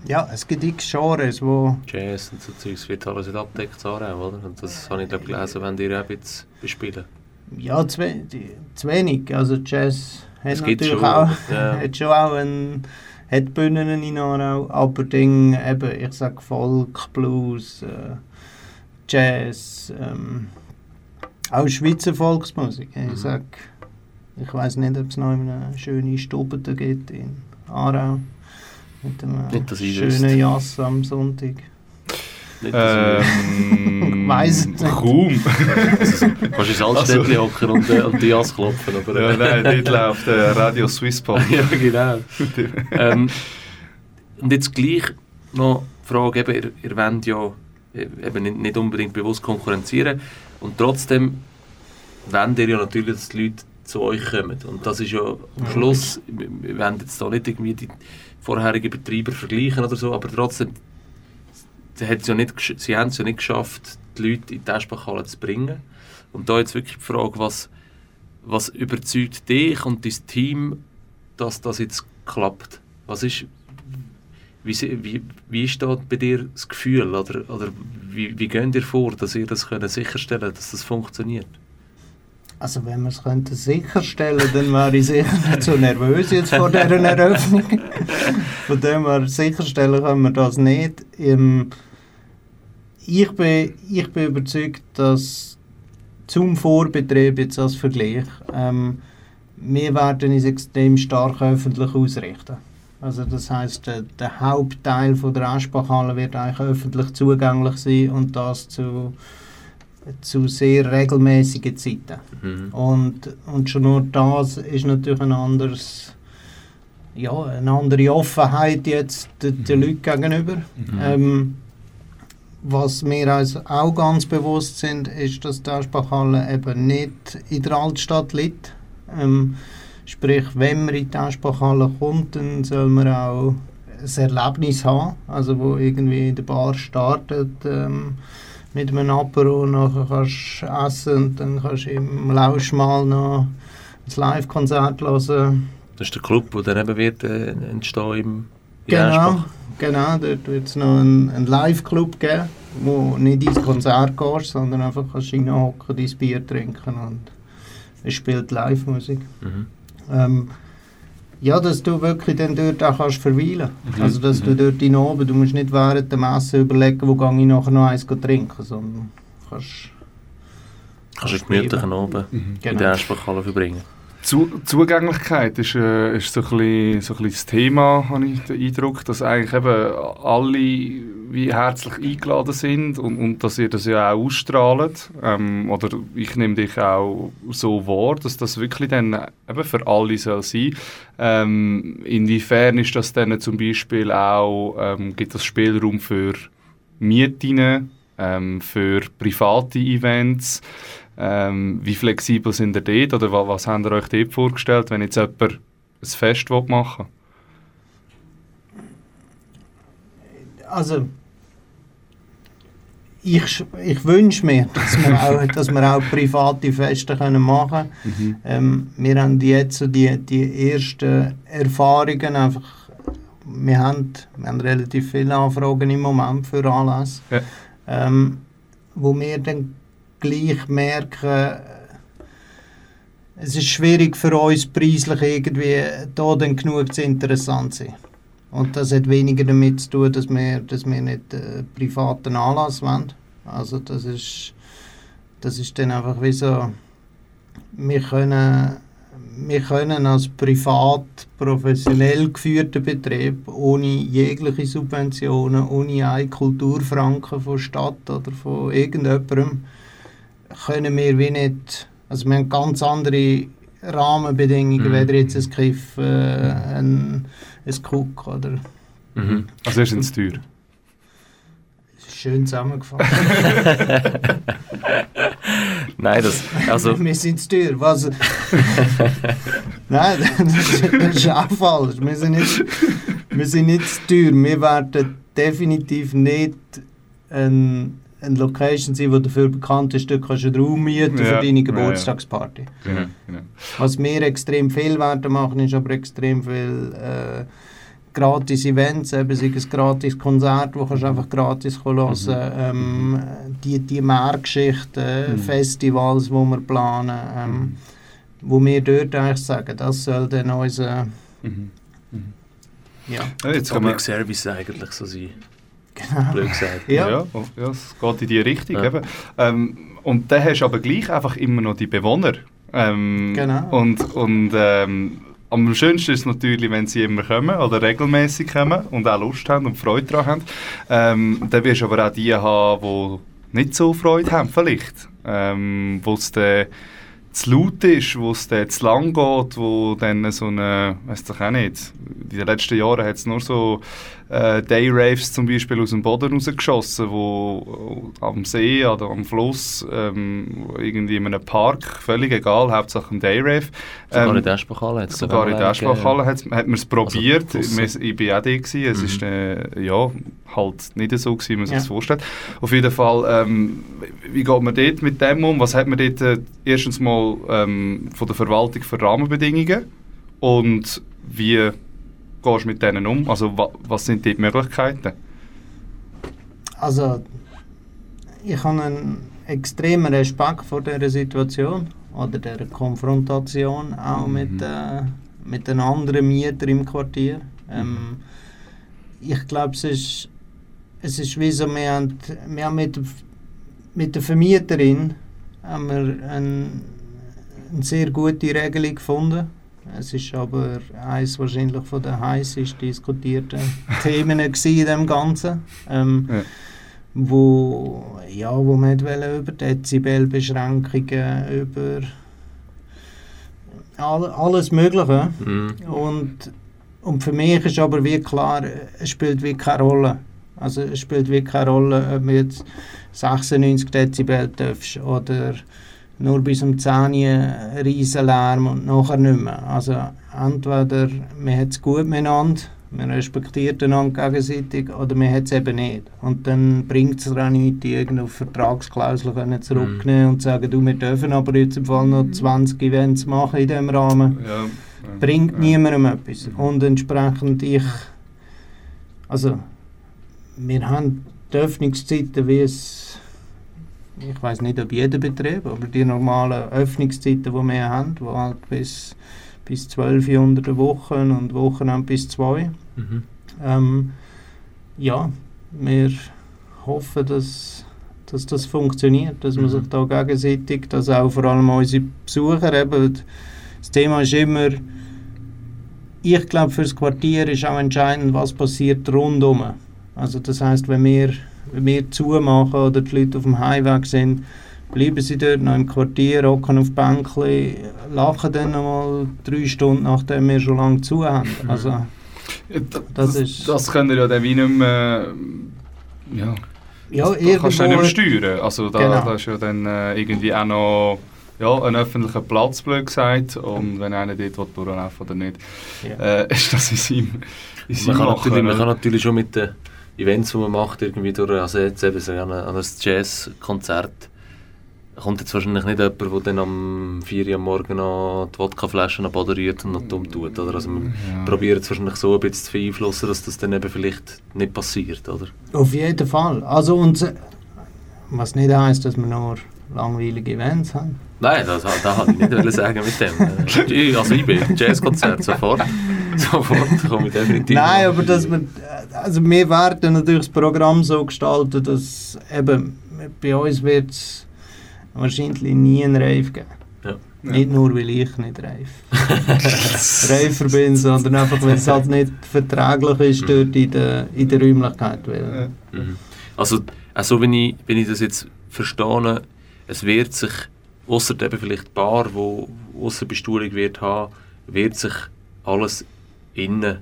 ja, es gibt x Genres, wo, Jazz und so Zeugs wird alles nicht abdeckt, oder? Und das habe ich glaub, gelesen, wenn die auch jetzt bespielen. ja, zu, zu wenig. Also Jazz hat Es gibt natürlich schon, auch, ja. hat schon auch ein, hat Bühnen in Aarau, aber Ding, eben, ich sage Folk, Blues, äh, Jazz, ähm, auch Schweizer Volksmusik. Mhm. Ich sag, ich weiß nicht, ob es noch eine schöne Stube gibt in Aarau. Mit einem Nicht, schönen wüsste. Jass am Sonntag. Nicht, Ähm, Weiss es nicht. Kaum. du kannst ins Altstädtli hocken und, äh, und die Jas klopfen, aber... ja, nein, dort läuft äh, Radio Swisspop. ja, genau. ähm, und jetzt gleich noch die Frage, eben, ihr, ihr wollt ja äh, eben nicht, nicht unbedingt bewusst konkurrenzieren und trotzdem wollt ihr ja natürlich, dass die Leute zu euch kommen. Und das ist ja am Schluss, wir wollen jetzt da nicht irgendwie die vorherigen Betreiber vergleichen oder so, aber trotzdem, sie, hat's ja nicht, sie haben es ja nicht geschafft, die Leute in die Eschbachhalle zu bringen. Und da jetzt wirklich die Frage, was, was überzeugt dich und dein Team, dass das jetzt klappt? Was ist, wie, wie, wie ist da bei dir das Gefühl oder, oder wie, wie geht ihr vor, dass ihr das können sicherstellen könnt, dass das funktioniert? Also wenn wir es könnten sicherstellen dann wäre ich sicher nicht so nervös jetzt vor dieser Eröffnung. Von dem her sicherstellen können wir das nicht. Ähm, ich, bin, ich bin überzeugt, dass zum Vorbetrieb jetzt als Vergleich, ähm, wir werden uns extrem stark öffentlich ausrichten. Also das heißt, der, der Hauptteil von der Aschbachhalle wird eigentlich öffentlich zugänglich sein und das zu, zu sehr regelmäßigen Zeiten. Mhm. Und, und schon nur das ist natürlich ein anderes, ja, eine andere Offenheit jetzt den, den Leuten gegenüber. Ähm, was wir uns auch ganz bewusst sind, ist, dass die Aschbachhalle eben nicht in der Altstadt liegt. Ähm, sprich, wenn man in die Aschbachhalle kommt, dann soll man auch ein Erlebnis haben, also wo irgendwie in der Bar startet, ähm, mit einem Apero, nachher kannst du essen und dann kannst du im Lausch mal noch ein Live-Konzert hören. Das ist der Club, der dann eben wird äh, entstehen im Genau, genau, dort wird es noch einen, einen Live-Club geben, wo nicht ins Konzert gehst, sondern einfach kannst reinhocken, dein Bier trinken und es spielt Live-Musik. Mhm. Ähm, ja, dass du wirklich dann dort auch kannst verweilen. Mhm, Also, dass du dort in oben, du musst nicht während dem Essen überlegen, wo gehe ich nachher noch eins trinken, sondern kannst... Kannst du gemütlichen Abend in Genau. der Eschbachhalle verbringen. Zu Zugänglichkeit ist, äh, ist so, ein bisschen, so ein das Thema, habe ich den Eindruck, dass eigentlich eben alle wie herzlich eingeladen sind und, und dass ihr das ja auch ausstrahlt. Ähm, oder ich nehme dich auch so wahr, dass das wirklich dann eben für alle soll sein. Ähm, inwiefern ist das dann zum Beispiel auch, ähm, gibt das Spielraum für Mieten, ähm, für private Events? Ähm, wie flexibel sind ihr dort oder wa- was habt ihr euch dort vorgestellt, wenn jetzt jemand ein Fest will machen Also, ich, ich wünsche mir, dass wir auch, dass wir auch private Feste können machen können. Ähm, wir haben jetzt so die, die ersten Erfahrungen einfach. Wir haben, wir haben relativ viele Anfragen im Moment für Anlässe, Ja. ähm, wo wir dann gleich merken, äh, es ist schwierig für uns preislich irgendwie da dann genug zu interessant sein. Und das hat weniger damit zu tun, dass wir, dass wir nicht äh, privaten Anlass wollen. Also das ist, das ist dann einfach wie so, wir können, wir können als privat professionell geführter Betrieb ohne jegliche Subventionen, ohne einen Kulturfranken von Stadt oder von irgendjemandem, können wir wie nicht, also wir haben ganz andere Rahmenbedingungen, Mhm. weder jetzt ein Kiff, äh, ein, ein Cook oder Mhm. Also es teuer. schön zusammengefasst. Nein, das, also, wir sind zu teuer. Was? Nein, das ist, das ist auch falsch. Wir sind, nicht, wir sind nicht zu teuer. Wir werden definitiv nicht ein, eine Location sein, die dafür bekannt ist, du kannst einen Raum mieten Ja, für ja, deine ja. Geburtstagsparty. Genau, Mhm. genau. Was wir extrem viel werden machen, ist aber extrem viel äh, gratis Events, eben sei es gratis Konzert, wo kannst du einfach gratis hören, ähm, die, die Mehrgeschichten, Mhm. Festivals, wo wir planen, ähm, wo wir dort eigentlich sagen, das soll dann unser, Mhm. ja, Ja, jetzt kann man, Public Service eigentlich so sein. Genau. Blöd gesagt. Ja. ja. oh, ja, es geht in die Richtung. Ja. Eben. Ähm, und dann hast du aber gleich einfach immer noch die Bewohner. Ähm, Genau. Und, und ähm, am schönsten ist es natürlich, wenn sie immer kommen oder regelmäßig kommen und auch Lust haben und Freude daran haben. Ähm, dann wirst du aber auch die haben, die nicht so Freude haben vielleicht. Ähm, wo es dann zu laut ist, wo es dann zu lang geht, wo dann so eine, weiß doch auch nicht, in den letzten Jahren hat es nur so äh, Day-Raves zum Beispiel aus dem Boden rausgeschossen, wo äh, am See oder am Fluss, ähm, irgendwie in einem Park, völlig egal, Hauptsache ein Day-Rave. Sogar Ähm, in der Eschbachhalle hat es Sogar in der Aschbachhalle hat, hat man es probiert. Also, Wir- ich war auch da. Gewesen. Es Mhm. ist äh, ja, halt nicht so, gewesen, wie man sich Ja. das vorstellt. Auf jeden Fall, ähm, wie geht man dort mit dem um? Was hat man dort äh, erstens mal ähm, von der Verwaltung für Rahmenbedingungen? Und wie gehst du mit denen um? Also wa was sind die Möglichkeiten? Also, ich habe einen extremen Respekt vor dieser Situation oder dieser Konfrontation auch Mhm. mit, äh, mit den anderen Mietern im Quartier. Ähm, ich glaube, es ist, es ist wie so, wir haben, wir haben mit, mit der Vermieterin haben wir ein, eine sehr gute Regelung gefunden. Es ist aber eines wahrscheinlich von den heißest diskutierten Themen in dem Ganzen. Ähm, Ja. wo, ja, wo man über Dezibelbeschränkungen, über all, alles Mögliche. Mhm. Und, und für mich ist aber wie klar, es spielt wie keine Rolle. Also es spielt wie keine Rolle, ob du jetzt 96 Dezibel darfst oder nur bis um 10 Uhr einen riesen Lärm und nachher nicht mehr. Also entweder man hat es gut miteinander, man respektiert einander gegenseitig oder man hat es eben nicht. Und dann bringt es auch nichts, die irgendeine Vertragsklausel können zurücknehmen und sagen, du, wir dürfen aber jetzt im Fall noch 20 Events machen in diesem Rahmen Ja. bringt ja. niemandem etwas. Und entsprechend ich, also wir haben die Öffnungszeiten, wie es, ich weiß nicht, ob jeder Betrieb, aber die normalen Öffnungszeiten, die wir haben, die halt bis, bis 12 Uhr unter der Woche und Wochenende bis 2. Mhm. Ähm, ja, wir hoffen, dass, dass das funktioniert, dass man Mhm. sich da gegenseitig, dass auch vor allem unsere Besucher eben, das Thema ist immer, ich glaube für das Quartier ist auch entscheidend, was passiert rundum. Also das heißt, wenn wir, wir zumachen oder die Leute auf dem Heimweg sind, bleiben sie dort noch im Quartier, hocken auf Bänkli, lachen dann noch mal drei Stunden, nachdem wir schon lange zu haben. Also, Ja, Das Das, ist- das können ja dann wie nicht mehr. Ja, ja, das, das kannst du nicht mehr steuern. Also da, Genau. da ist ja dann äh, irgendwie auch noch ja, ein öffentlicher Platz, blöd gesagt. Und wenn einer dort will durchlaufen oder nicht, Ja. äh, ist das in seinem, in Man seinem kann, Machen, natürlich, man kann natürlich schon mit den Events, die man macht, irgendwie durch, also jetzt eben so an ein, an ein Jazzkonzert, kommt jetzt wahrscheinlich nicht jemand, der dann am 4 Uhr am Morgen noch die Wodkaflaschen am Boden rührt und noch dumm tut. Oder? Also wir Ja. probieren es wahrscheinlich so ein bisschen zu beeinflussen, dass das dann eben vielleicht nicht passiert. Oder? Auf jeden Fall. Also und, was nicht heisst, dass wir nur langweilige Events haben. Nein, das, das wollte ich nicht sagen mit dem. Äh, Also ich bin Jazzkonzert sofort. Sofort komme ich definitiv. Nein, aber dass wir, also wir werden natürlich das Programm so gestalten, dass eben bei uns wird es wahrscheinlich nie einen Rave geben. Ja. Nicht nur, weil ich nicht Rave, Raver bin, sondern einfach, weil es halt nicht verträglich ist dort in der, in der Räumlichkeit. Weil. Mhm. Also, also wenn, ich, wenn ich das jetzt verstehe, es wird sich, außer eben vielleicht die Bar, wo Aussenbestuhlung wird haben, wird sich alles innen,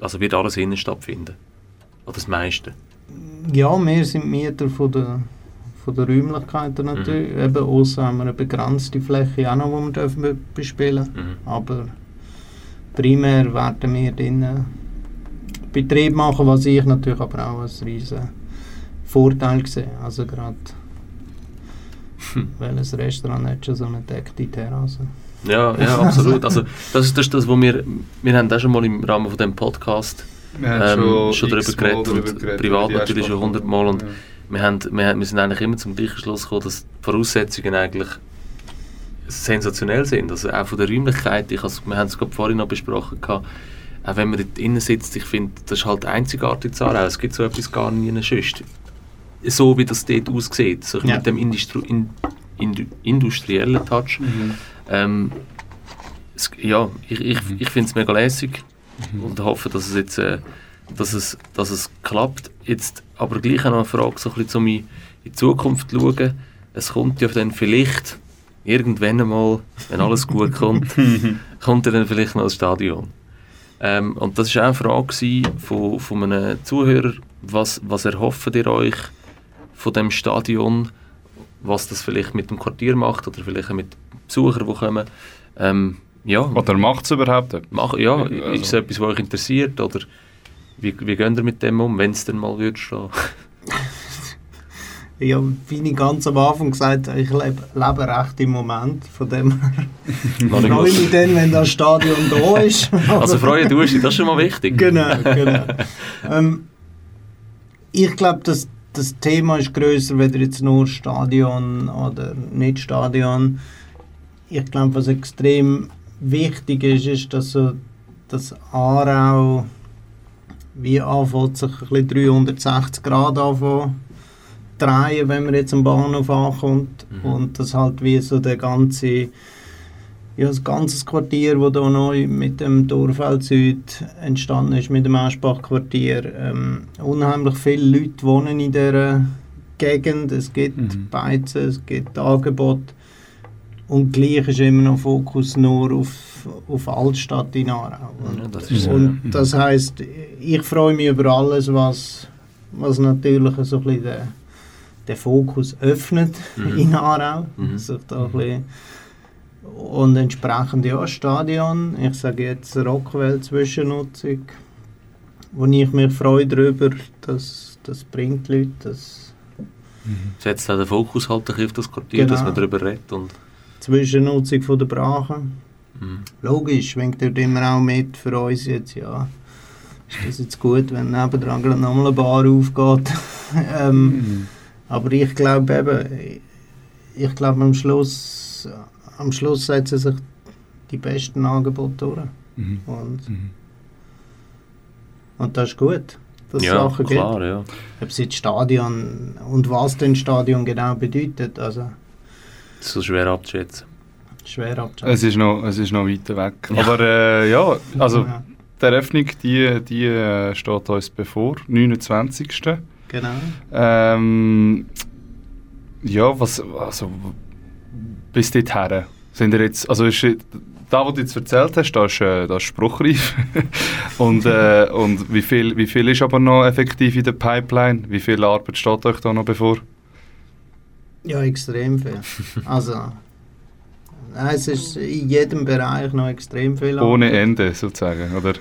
also wird alles innen stattfinden. Oder das meiste. Ja, wir sind Mieter von der, von der Räumlichkeiten natürlich. Eben, außer haben wir eine begrenzte Fläche auch noch, die wir dürfen be- bespielen Mhm. Aber primär werden wir drinnen Betrieb machen, was ich natürlich aber auch als riesen Vorteil sehe. Also gerade, Hm. weil ein Restaurant hat schon so eine deckte Terrasse. Ja, ja, absolut. Also, das ist das, ist das was wir, wir haben auch schon mal im Rahmen von dem Podcast Wir haben ähm, schon darüber x-mal geredet und darüber geredet, privat natürlich schon hundertmal und Ja. wir, haben, wir, haben- wir sind eigentlich immer zum gleichen Schluss gekommen, dass die Voraussetzungen eigentlich sensationell sind. Also auch von der Räumlichkeit, ich has, wir haben es gerade vorhin noch besprochen, gehabt, auch wenn man dort innen sitzt, ich finde, das ist halt einzigartig zu Aarau. Es gibt so etwas gar nie sonst. So wie das dort aussieht, so Ja. mit dem Industri in, indu industriellen Touch. Mhm. Ähm, es, ja, ich, ich, ich finde es mega lässig und hoffe, dass es jetzt äh, dass es, dass es klappt. Jetzt aber gleich noch eine Frage, so ein bisschen, um in die Zukunft zu schauen. Es kommt ja dann vielleicht irgendwann einmal, wenn alles gut kommt, kommt ja dann vielleicht noch das Stadion. Ähm, und das war auch eine Frage von, von einem Zuhörer, was, was erhofft ihr euch von dem Stadion, was das vielleicht mit dem Quartier macht oder vielleicht auch mit Besuchern, die kommen. Ähm, ja, Oder macht es überhaupt mach, ja, Also- ist es etwas, was euch interessiert oder wie, wie geht ihr mit dem um, wenn es dann mal wird stehen? Ja, wie ich ganz am Anfang gesagt habe, ich lebe, lebe recht im Moment. Von dem freue ich mich dann, wenn das Stadion da ist. Also freuen du dich, das ist schon mal wichtig. genau, genau. ähm, ich glaube, das, das Thema ist größer, weder jetzt nur Stadion oder nicht Stadion. Ich glaube, was extrem wichtig ist, ist, dass so das Aarau wie anfängt, sich ein bisschen 360 Grad anfangen drehen, wenn man jetzt am Bahnhof ankommt Mhm. und das halt wie so der ganze ja, das ganze Quartier, das hier neu mit dem Dorfeld Süd entstanden ist, mit dem Aschbach-Quartier. Ähm, unheimlich viele Leute wohnen in dieser Gegend. Es gibt Mhm. Beizen, es gibt Angebote. Und gleich ist immer noch Fokus nur auf, auf Altstadt in Aarau. Und, Ja, das so, das heisst, ich freue mich über alles, was, was natürlich so ein bisschen den, den Fokus öffnet Mhm. in Aarau. Mhm. Sich da ein bisschen und entsprechend ja, Stadion, ich sage jetzt Rockwell Zwischennutzung, wo ich mich freue darüber, dass das bringt Leute, das Setzt auch den Fokus halt auf das Quartier, dass Genau. man darüber redet. Und, Zwischennutzung von der Brache. mhm. Logisch, schwingt dort immer auch mit für uns jetzt, ja. Ist das jetzt gut, wenn nebendran gerade nochmal eine Bar aufgeht? ähm, Mhm. aber ich glaube eben, ich glaube am Schluss, am Schluss setzen sich die besten Angebote durch. Mhm. Und, Mhm. und das ist gut, dass es Ja, Sachen gibt. klar, ja. Ob es jetzt Stadion und was denn Stadion genau bedeutet, also Das ist so schwer abzuschätzen. schwer abzuschätzen. Es ist noch, es ist noch weiter weg. Aber äh, ja, also Ja, die Eröffnung, die, die äh, steht uns bevor, 29. genau. Ähm, ja, was, also, bis dorthin, sind ihr jetzt, also ist, da, was du jetzt erzählt hast, das ist, äh, das ist spruchreif. und äh, und wie, viel, wie viel ist aber noch effektiv in der Pipeline? Wie viel Arbeit steht euch da noch bevor? Ja, extrem viel. Also, es ist in jedem Bereich noch extrem viel. Ohne Arbeit. Ende, sozusagen, oder?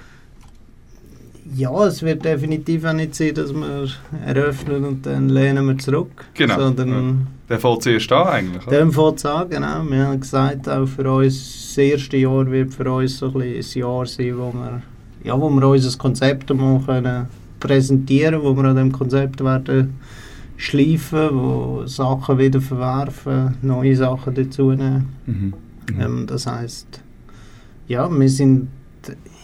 Ja, es wird definitiv auch nicht sein, dass wir eröffnen und dann lehnen wir zurück. Genau, Sondern Der fällt zuerst an eigentlich, dem fängt es an, genau. Wir haben gesagt, auch für uns, das erste Jahr wird für uns so ein, ein Jahr sein, wo wir, ja, wo wir unser Konzept mal können präsentieren wo wir an dem Konzept werden schleifen, wo Sachen wieder verwerfen, neue Sachen dazu nehmen. Mhm. Mhm. Ähm, das heißt, ja, wir sind,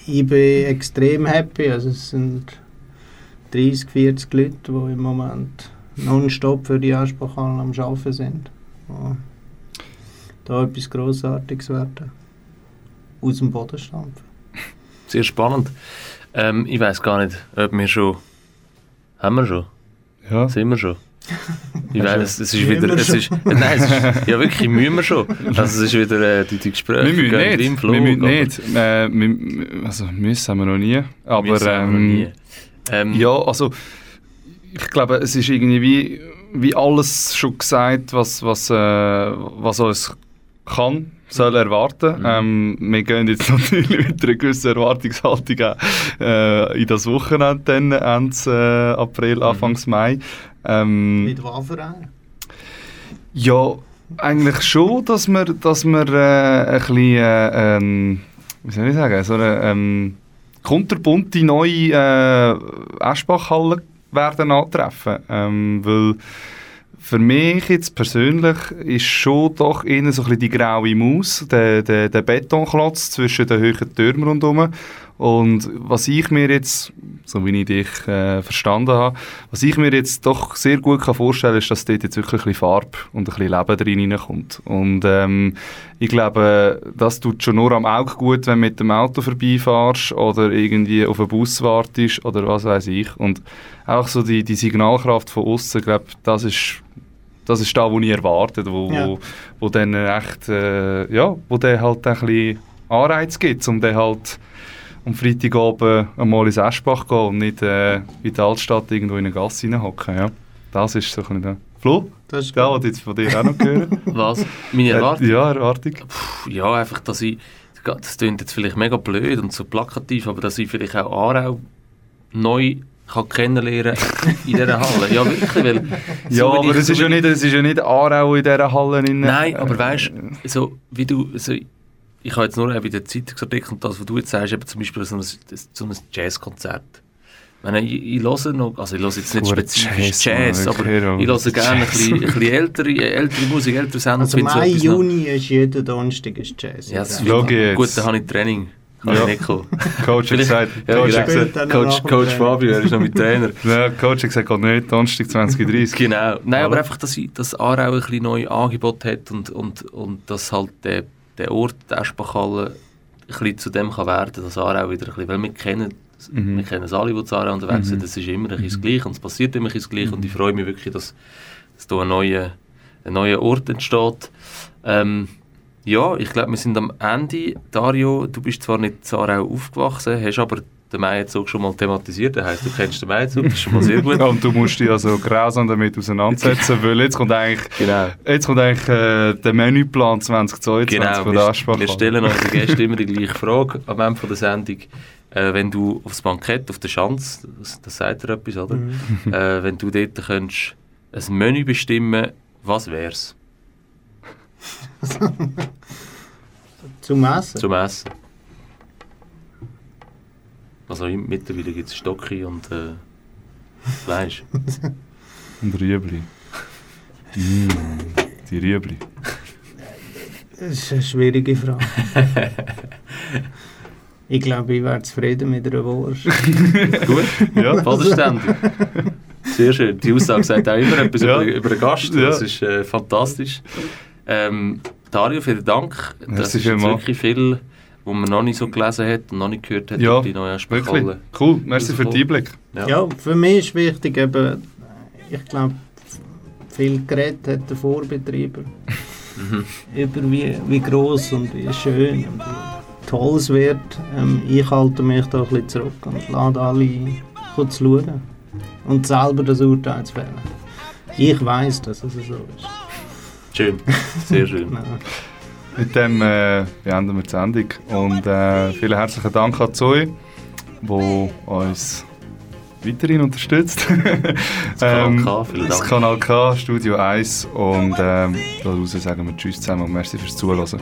ich bin extrem happy. Also es sind 30, 40 Leute, die im Moment nonstop für die Ansprechhallen am Arbeiten sind. Ja. Da etwas Grossartiges werden. Aus dem Boden stampfen. Sehr spannend. Ähm, ich weiß gar nicht, ob wir schon. Haben wir schon? Ja. Sind wir schon? Ich weiß, es, ist Müssen wieder. Es ist, nein, es ist, ja wirklich, müssen wir schon. Also es ist wieder äh, die, die Gespräche. Wir müssen nicht. Flug, wir müssen nicht. Äh, wir, also müssen haben wir noch nie. Aber wir noch ähm, nie. Ähm, ja, also ich glaube, es ist irgendwie wie, wie alles schon gesagt, was, was, äh, was uns kann, soll erwarten. Mhm. Ähm, wir gehen jetzt natürlich mit einer gewissen Erwartungshaltung äh, in das Wochenende, dann, Ende äh, April, Mhm. Anfangs Mai. Ähm, Mit Waffenrein. ja, eigentlich schon, dass wir, dass wir äh, ein bisschen, äh, ähm, wie soll ich sagen, so eine ähm, kunterbunte neue äh, Eschbachhalle werden antreffen. Ähm, weil für mich jetzt persönlich ist schon doch eher so ein bisschen die graue Maus, der, der, der Betonklotz zwischen den hohen Türmen rundherum. Und was ich mir jetzt, so wie ich dich äh, verstanden habe, was ich mir jetzt doch sehr gut kann vorstellen ist, dass dort jetzt wirklich ein bisschen Farbe und ein bisschen Leben drin hineinkommt. Und ähm, ich glaube, das tut schon nur am Auge gut, wenn du mit dem Auto vorbeifährst oder irgendwie auf einen Bus wartest oder was weiß ich. Und auch so die, die Signalkraft von außen, ich glaube, das ist das ist da, wo ich erwartet, wo, Ja. wo, wo dann echt, äh, ja, wo der halt ein bisschen Anreiz gibt, um dann halt am Freitagabend einmal ins Eschbach gehen und nicht äh, in der Altstadt irgendwo in eine Gasse reinhocken, ja. Das ist so ein bisschen der... Flo, Das ist ja, gut. was jetzt von dir auch noch hören? Was? Meine Erwartung? Äh, ja, Erwartung. Puh, Ja, einfach, dass ich. Das klingt jetzt vielleicht mega blöd und so plakativ, aber dass ich vielleicht auch Aarau neu kann kennenlernen in dieser Halle. Ja, wirklich, weil... Ja, so wie aber es so ist ja nicht, es ist ja nicht Aarau in dieser Halle. In, Nein, aber äh, weißt du, so wie du. So, ich habe jetzt nur eben den Zeitungsartikeln und das, was du jetzt sagst, eben zum Beispiel so ein, so ein Jazzkonzert. Ich, meine, ich, ich höre noch, also ich höre jetzt nicht spezifisch Jazz, Jazz, aber ich höre gerne ein bisschen, ein bisschen ältere, ältere Musik, ältere Sender. Also so Mai, noch- Juni ist jeden Donnerstag ist Jazz. Ja, das wieder- jetzt. gut, dann habe ich Training. Kann Ja. ich nicht kommen. Coach hat gesagt, Ja, Coach, genau. hat gesagt Coach, Coach. Fabio, er ist noch mit Trainer. ja, Coach hat gesagt, geht nicht, Donnerstag 2030. Genau. Nein, Voilà. aber einfach, dass, ich, dass Aarau ein bisschen neue Angebot hat und, und, und dass halt der der Ort, die Eschbachhalle, ein zu dem kann werden, dass Aarau wieder ein bisschen, weil wir kennen, Mhm. wir kennen es alle, die zu Aarau unterwegs sind, Mhm. es ist immer ein bisschen das Gleiche und es passiert immer ein bisschen das Gleiche und ich freue mich wirklich, dass, dass da ein neuer, ein neuer Ort entsteht. Ähm, ja, ich glaube, wir sind am Ende. Dario, du bist zwar nicht in Aarau aufgewachsen, hast aber den Maizug schon mal thematisiert, das heisst, du kennst den Maizug, das ist schon mal sehr gut. Und du musst dich also grausam damit auseinandersetzen, weil jetzt kommt eigentlich, Genau. jetzt kommt eigentlich äh, der Menüplan 2022 Genau, von der wir, Aschbach. wir stellen unseren Gästen immer die gleiche Frage am Ende von der Sendung. Äh, wenn du aufs Bankett, auf der Schanze, das, das sagt dir etwas, oder? Mhm. Äh, wenn du dort könntest ein Menü bestimmen, was wär's Zum Essen? zum Essen? Also mittlerweile gibt es Stocki und äh, Fleisch. Und Rüebli. Mm, die Rüebli. Das ist eine schwierige Frage. ich glaube, ich wäre zufrieden mit einer Wurst. Gut, Ja. vollständig. Sehr schön. Die Aussage sagt auch immer etwas Ja. über, über den Gast. Ja. Das ist äh, fantastisch. Ähm, Dario, vielen Dank. Das Merci ist wirklich viel, was man noch nicht so gelesen hat und noch nicht gehört hat Ja, die neue Wirklich. Cool, merci für den Einblick. Ja. Ja, für mich ist wichtig eben, ich glaube, viel geredet hat der Vorbetrieber Mhm. über wie, wie groß und wie schön und wie toll es wird. Ähm, ich halte mich da ein bisschen zurück und lade alle kurz schauen und selber das Urteil zu fällen. Ich weiß, dass es so ist. Schön, sehr schön. Mit dem äh, beenden wir die Sendung. Und äh, vielen herzlichen Dank an Zoe, die uns weiterhin unterstützt. Das Kanal K, vielen Das Dank. Kanal K, Studio 1. Und ähm, daraus sagen wir Tschüss zusammen und merci fürs Zuhören.